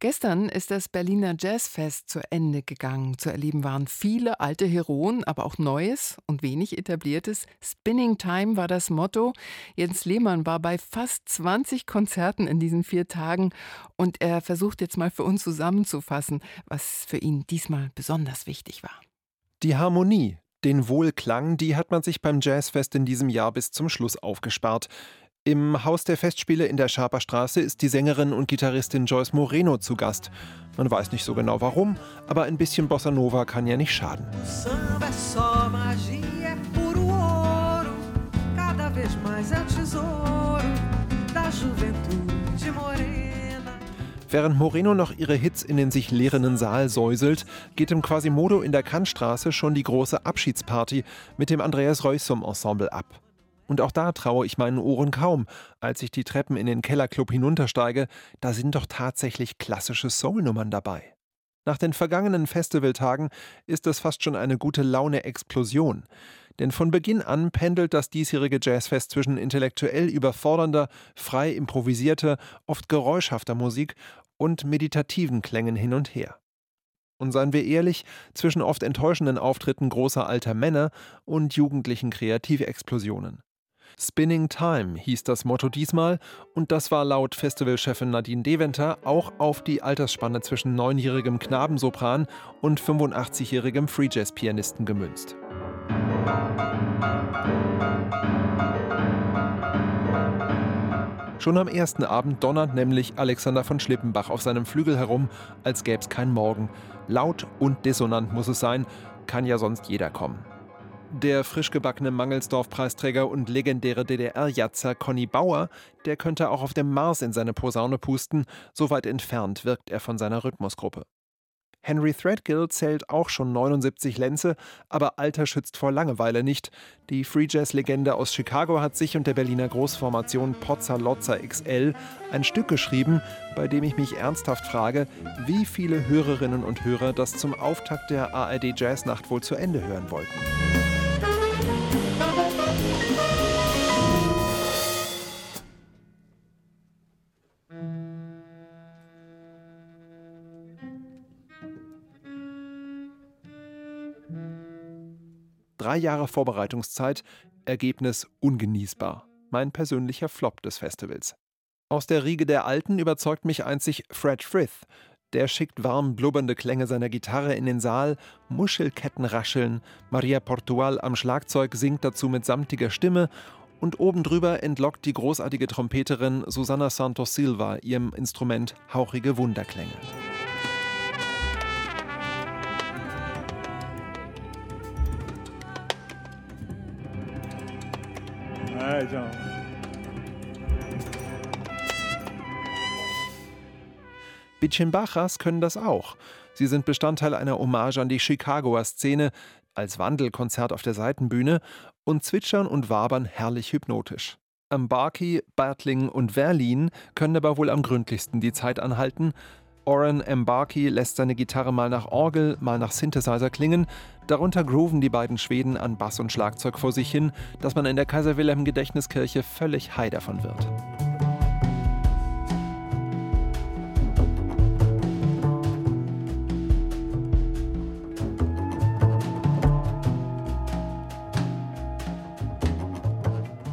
Gestern ist das Berliner Jazzfest zu Ende gegangen. Zu erleben waren viele alte Heroen, aber auch Neues und wenig etabliertes. Spinning Time war das Motto. Jens Lehmann war bei fast 20 Konzerten in diesen vier Tagen und er versucht jetzt mal für uns zusammenzufassen, was für ihn diesmal besonders wichtig war. Die Harmonie, den Wohlklang, die hat man sich beim Jazzfest in diesem Jahr bis zum Schluss aufgespart. Im Haus der Festspiele in der Schaperstraße ist die Sängerin und Gitarristin Joyce Moreno zu Gast. Man weiß nicht so genau warum, aber ein bisschen Bossa Nova kann ja nicht schaden. Während Moreno noch ihre Hits in den sich leerenden Saal säuselt, geht im Quasimodo in der Kantstraße schon die große Abschiedsparty mit dem Andreas Reusum Ensemble ab. Und auch da traue ich meinen Ohren kaum, als ich die Treppen in den Kellerclub hinuntersteige, da sind doch tatsächlich klassische Soulnummern dabei. Nach den vergangenen Festivaltagen ist es fast schon eine gute Laune-Explosion. Denn von Beginn an pendelt das diesjährige Jazzfest zwischen intellektuell überfordernder, frei improvisierter, oft geräuschhafter Musik und meditativen Klängen hin und her. Und seien wir ehrlich, zwischen oft enttäuschenden Auftritten großer alter Männer und jugendlichen Kreativexplosionen. Spinning Time hieß das Motto diesmal und das war laut Festivalchefin Nadine Deventer auch auf die Altersspanne zwischen neunjährigem Knabensopran und 85-jährigem Free Jazz Pianisten gemünzt. Schon am ersten Abend donnert nämlich Alexander von Schlippenbach auf seinem Flügel herum, als gäbe es kein Morgen. Laut und dissonant muss es sein, kann ja sonst jeder kommen. Der frisch gebackene Mangelsdorf-Preisträger und legendäre DDR-Jatzer Conny Bauer, der könnte auch auf dem Mars in seine Posaune pusten, so weit entfernt wirkt er von seiner Rhythmusgruppe. Henry Threadgill zählt auch schon 79 Lenze, aber Alter schützt vor Langeweile nicht. Die Free Jazz-Legende aus Chicago hat sich und der Berliner Großformation Pozza Lozza XL ein Stück geschrieben, bei dem ich mich ernsthaft frage, wie viele Hörerinnen und Hörer das zum Auftakt der ARD Jazznacht wohl zu Ende hören wollten. Drei Jahre Vorbereitungszeit, Ergebnis ungenießbar. Mein persönlicher Flop des Festivals. Aus der Riege der Alten überzeugt mich einzig Fred Frith. Der schickt warm blubbernde Klänge seiner Gitarre in den Saal, Muschelketten rascheln, Maria Portual am Schlagzeug singt dazu mit samtiger Stimme und oben drüber entlockt die großartige Trompeterin Susanna Santos Silva ihrem Instrument hauchige Wunderklänge. John. Bitchin-Bachas können das auch. Sie sind Bestandteil einer Hommage an die Chicagoer Szene als Wandelkonzert auf der Seitenbühne und zwitschern und wabern herrlich hypnotisch. Ambarki, Bartling und Verlin können aber wohl am gründlichsten die Zeit anhalten, Oren Mbarki lässt seine Gitarre mal nach Orgel, mal nach Synthesizer klingen. Darunter grooven die beiden Schweden an Bass und Schlagzeug vor sich hin, dass man in der Kaiser Wilhelm Gedächtniskirche völlig high davon wird.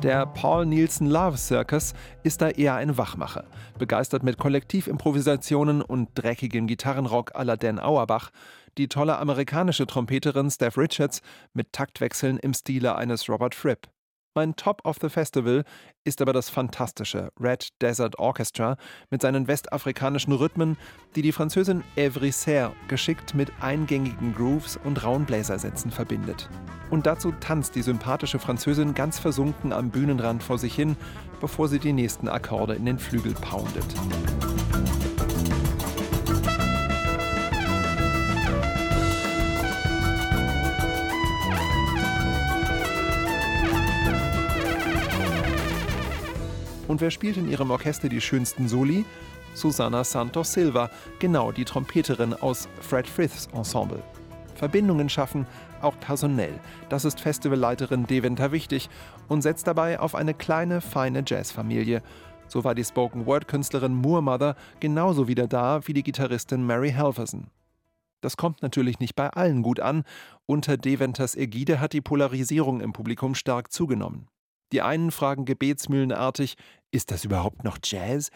Der Paul Nielsen Love Circus ist da eher ein Wachmacher, begeistert mit Kollektivimprovisationen und dreckigem Gitarrenrock à la Dan Auerbach, die tolle amerikanische Trompeterin Steph Richards mit Taktwechseln im Stile eines Robert Fripp. Mein Top of the Festival ist aber das fantastische Red Desert Orchestra mit seinen westafrikanischen Rhythmen, die die Französin Evry Serre geschickt mit eingängigen Grooves und rauen Bläsersätzen verbindet. Und dazu tanzt die sympathische Französin ganz versunken am Bühnenrand vor sich hin, bevor sie die nächsten Akkorde in den Flügel poundet. Und wer spielt in ihrem Orchester die schönsten Soli? Susana Santos Silva, genau die Trompeterin aus Fred Friths Ensemble. Verbindungen schaffen, auch personell. Das ist Festivalleiterin Deventer wichtig und setzt dabei auf eine kleine, feine Jazzfamilie. So war die Spoken-Word-Künstlerin Moormother genauso wieder da wie die Gitarristin Mary Halverson. Das kommt natürlich nicht bei allen gut an. Unter Deventers Ägide hat die Polarisierung im Publikum stark zugenommen. Die einen fragen gebetsmühlenartig, ist das überhaupt noch Jazz?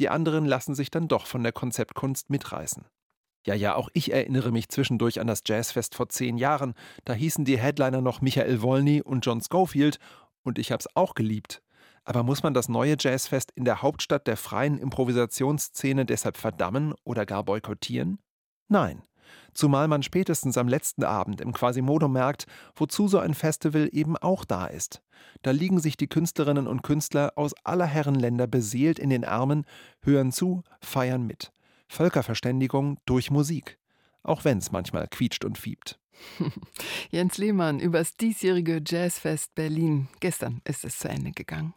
Die anderen lassen sich dann doch von der Konzeptkunst mitreißen. Ja, ja, auch ich erinnere mich zwischendurch an das Jazzfest vor zehn Jahren. Da hießen die Headliner noch Michael Wolny und John Schofield und ich hab's auch geliebt. Aber muss man das neue Jazzfest in der Hauptstadt der freien Improvisationsszene deshalb verdammen oder gar boykottieren? Nein. Zumal man spätestens am letzten Abend im Quasimodo merkt, wozu so ein Festival eben auch da ist. Da liegen sich die Künstlerinnen und Künstler aus aller Herrenländer beseelt in den Armen, hören zu, feiern mit. Völkerverständigung durch Musik. Auch wenn es manchmal quietscht und fiebt. Jens Lehmann über das diesjährige Jazzfest Berlin. Gestern ist es zu Ende gegangen.